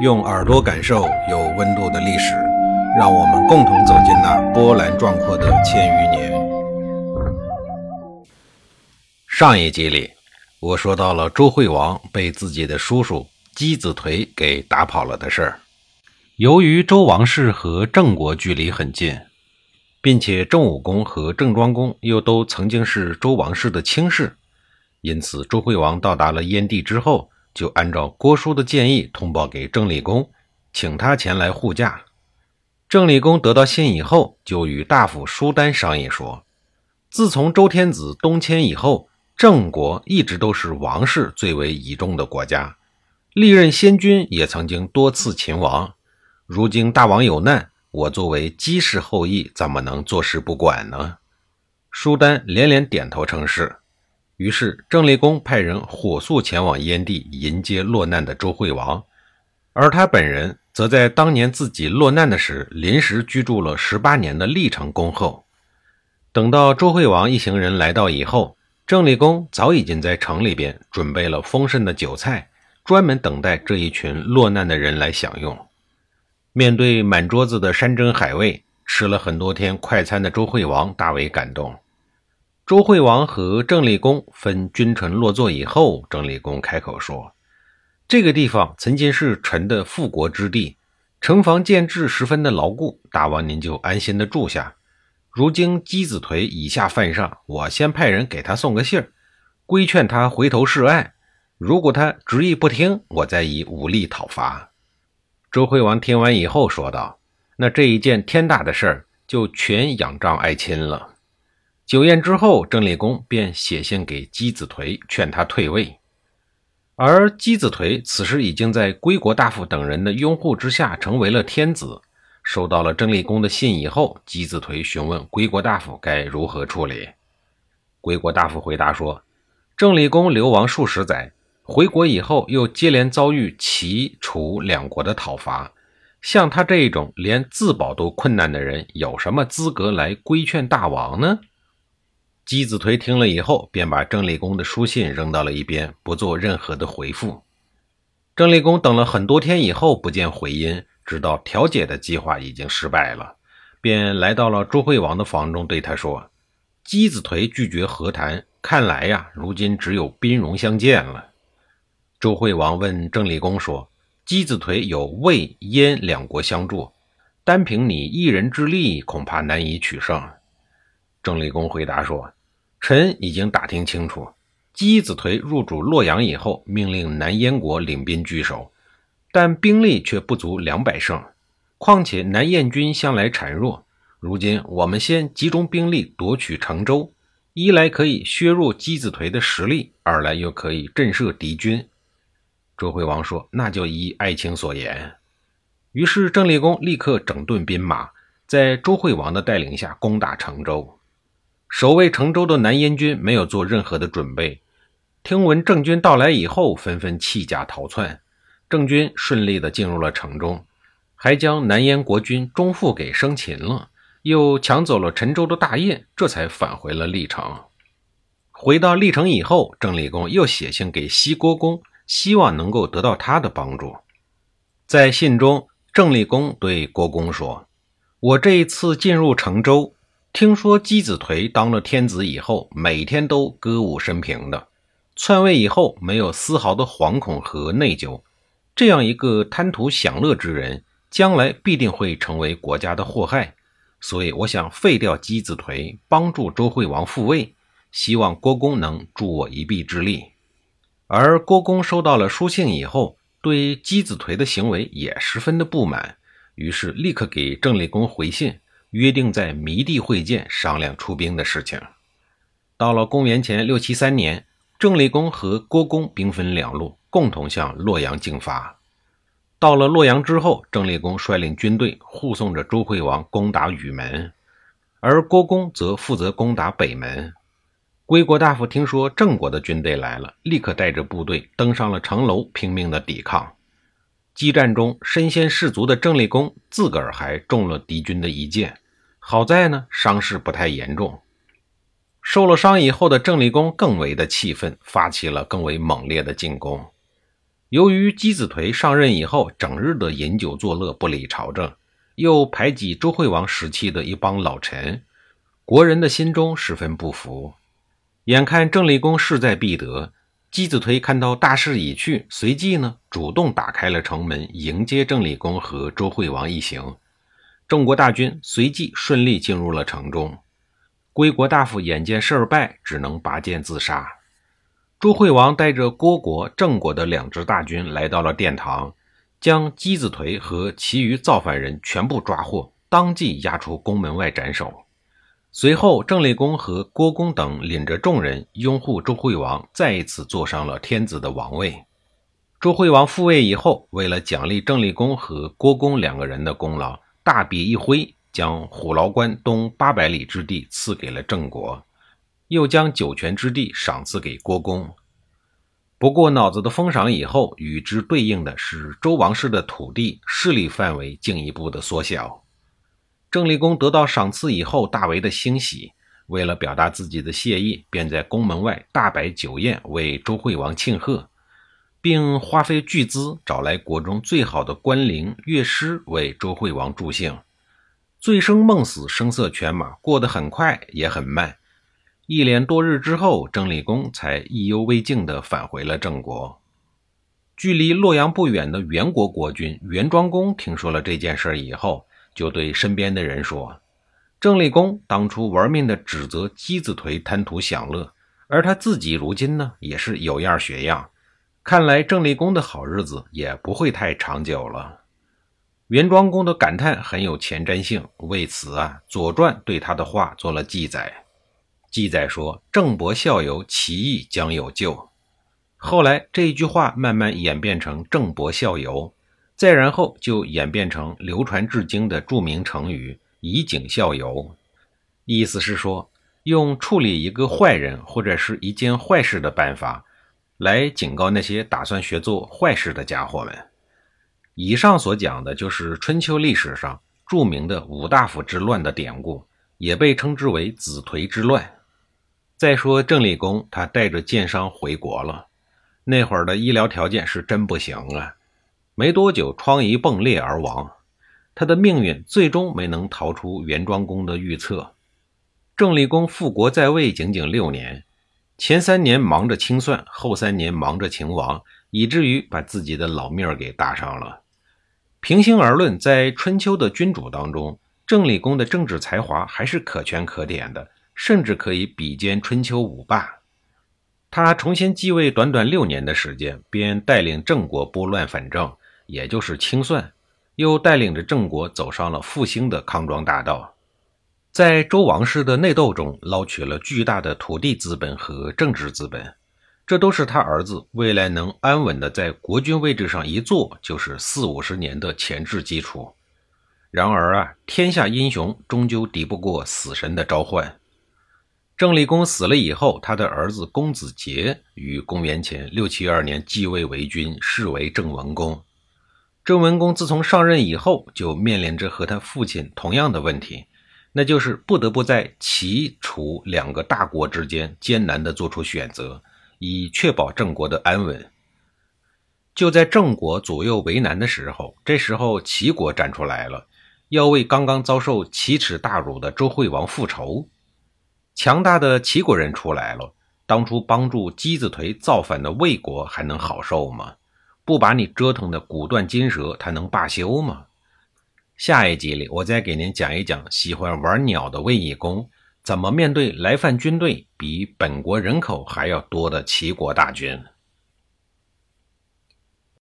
用耳朵感受有温度的历史，让我们共同走进那波澜壮阔的千余年。上一集里，我说到了周惠王被自己的叔叔箕子颓给打跑了的事儿。由于周王室和郑国距离很近，并且郑武公和郑庄公又都曾经是周王室的亲士，因此周惠王到达了燕地之后。就按照郭叔的建议通报给郑立公，请他前来护驾。郑立公得到信以后，就与大夫舒丹商议说：“自从周天子东迁以后，郑国一直都是王室最为倚重的国家，历任先君也曾经多次勤王。如今大王有难，我作为姬氏后裔，怎么能坐视不管呢？”舒丹连连点头称是。于是，郑立公派人火速前往燕地迎接落难的周惠王，而他本人则在当年自己落难的时，临时居住了十八年的历城恭候。等到周惠王一行人来到以后，郑立公早已经在城里边准备了丰盛的酒菜，专门等待这一群落难的人来享用。面对满桌子的山珍海味，吃了很多天快餐的周惠王大为感动。周惠王和郑立公分君臣落座以后，郑立公开口说：“这个地方曾经是臣的复国之地，城防建制十分的牢固，大王您就安心的住下。如今箕子颓以下犯上，我先派人给他送个信儿，规劝他回头是岸。如果他执意不听，我再以武力讨伐。”周惠王听完以后说道：“那这一件天大的事儿，就全仰仗爱卿了。”酒宴之后，郑立公便写信给姬子颓，劝他退位。而姬子颓此时已经在归国大夫等人的拥护之下，成为了天子。收到了郑立公的信以后，姬子颓询问归国大夫该如何处理。归国大夫回答说：“郑立公流亡数十载，回国以后又接连遭遇齐、楚两国的讨伐，像他这种连自保都困难的人，有什么资格来规劝大王呢？”姬子颓听了以后，便把郑立公的书信扔到了一边，不做任何的回复。郑立公等了很多天以后，不见回音，知道调解的计划已经失败了，便来到了周惠王的房中，对他说：“姬子颓拒绝和谈，看来呀，如今只有兵戎相见了。”周惠王问郑立公说：“姬子颓有魏、燕两国相助，单凭你一人之力，恐怕难以取胜。”郑立公回答说。臣已经打听清楚，姬子颓入主洛阳以后，命令南燕国领兵据守，但兵力却不足两百胜。况且南燕军向来孱弱，如今我们先集中兵力夺取成州，一来可以削弱姬子颓的实力，二来又可以震慑敌军。周惠王说：“那就依爱卿所言。”于是郑立公立刻整顿兵马，在周惠王的带领下攻打成州。守卫成州的南燕军没有做任何的准备，听闻郑军到来以后，纷纷弃甲逃窜。郑军顺利地进入了城中，还将南燕国君钟父给生擒了，又抢走了陈州的大印，这才返回了历城。回到历城以后，郑立公又写信给西郭公，希望能够得到他的帮助。在信中，郑立公对郭公说：“我这一次进入成州。”听说姬子颓当了天子以后，每天都歌舞升平的，篡位以后没有丝毫的惶恐和内疚。这样一个贪图享乐之人，将来必定会成为国家的祸害。所以，我想废掉姬子颓，帮助周惠王复位，希望郭公能助我一臂之力。而郭公收到了书信以后，对姬子颓的行为也十分的不满，于是立刻给郑立公回信。约定在弥地会见，商量出兵的事情。到了公元前六七三年，郑立公和郭公兵分两路，共同向洛阳进发。到了洛阳之后，郑立公率领军队护送着周惠王攻打禹门，而郭公则负责攻打北门。归国大夫听说郑国的军队来了，立刻带着部队登上了城楼，拼命的抵抗。激战中身先士卒的郑立公自个儿还中了敌军的一箭，好在呢伤势不太严重。受了伤以后的郑立公更为的气愤，发起了更为猛烈的进攻。由于姬子颓上任以后，整日的饮酒作乐，不理朝政，又排挤周惠王时期的一帮老臣，国人的心中十分不服。眼看郑立功势在必得，姬子颓看到大势已去，随即呢主动打开了城门，迎接郑立功和周惠王一行。郑国大军随即顺利进入了城中。归国大夫眼见事儿败，只能拔剑自杀。朱惠王带着郭国、郑国的两支大军来到了殿堂，将姬子颓和其余造反人全部抓获，当即押出宫门外斩首。随后，郑立公和郭公等领着众人拥护周惠王，再一次坐上了天子的王位。周惠王复位以后，为了奖励郑立公和郭公两个人的功劳，大笔一挥，将虎牢关东八百里之地赐给了郑国。又将酒泉之地赏赐给郭公。不过脑子的封赏以后，与之对应的是周王室的土地势力范围进一步的缩小。郑立功得到赏赐以后，大为的欣喜，为了表达自己的谢意，便在宫门外大摆酒宴为周惠王庆贺，并花费巨资找来国中最好的官吏、乐师为周惠王助兴。醉生梦死，声色犬马，过得很快也很慢。一连多日之后，郑立功才意犹未尽地返回了郑国。距离洛阳不远的元国国君元庄公听说了这件事以后，就对身边的人说：“郑立功当初玩命地指责姬子颓贪图享乐，而他自己如今呢，也是有样学样。看来郑立功的好日子也不会太长久了。”袁庄公的感叹很有前瞻性，为此啊，《左传》对他的话做了记载。记载说：“郑伯孝游，其义将有救。”后来这一句话慢慢演变成“郑伯孝游”，再然后就演变成流传至今的著名成语“以儆效尤”。意思是说，用处理一个坏人或者是一件坏事的办法，来警告那些打算学做坏事的家伙们。以上所讲的就是春秋历史上著名的五大夫之乱的典故，也被称之为“子颓之乱”。再说郑立功，他带着箭伤回国了。那会儿的医疗条件是真不行啊，没多久疮痍迸裂而亡。他的命运最终没能逃出元庄公的预测。郑立功复国在位仅仅六年，前三年忙着清算，后三年忙着勤王，以至于把自己的老命给搭上了。平心而论，在春秋的君主当中，郑立功的政治才华还是可圈可点的。甚至可以比肩春秋五霸。他重新继位短短六年的时间，便带领郑国拨乱反正，也就是清算，又带领着郑国走上了复兴的康庄大道。在周王室的内斗中，捞取了巨大的土地资本和政治资本，这都是他儿子未来能安稳的在国君位置上一坐就是四五十年的前置基础。然而啊，天下英雄终究敌不过死神的召唤。郑立公死了以后，他的儿子公子杰于公元前六七二年继位为君，是为郑文公。郑文公自从上任以后，就面临着和他父亲同样的问题，那就是不得不在齐、楚两个大国之间艰难地做出选择，以确保郑国的安稳。就在郑国左右为难的时候，这时候齐国站出来了，要为刚刚遭受奇耻大辱的周惠王复仇。强大的齐国人出来了，当初帮助姬子颓造反的魏国还能好受吗？不把你折腾的骨断筋折，他能罢休吗？下一集里，我再给您讲一讲喜欢玩鸟的卫懿公怎么面对来犯军队比本国人口还要多的齐国大军。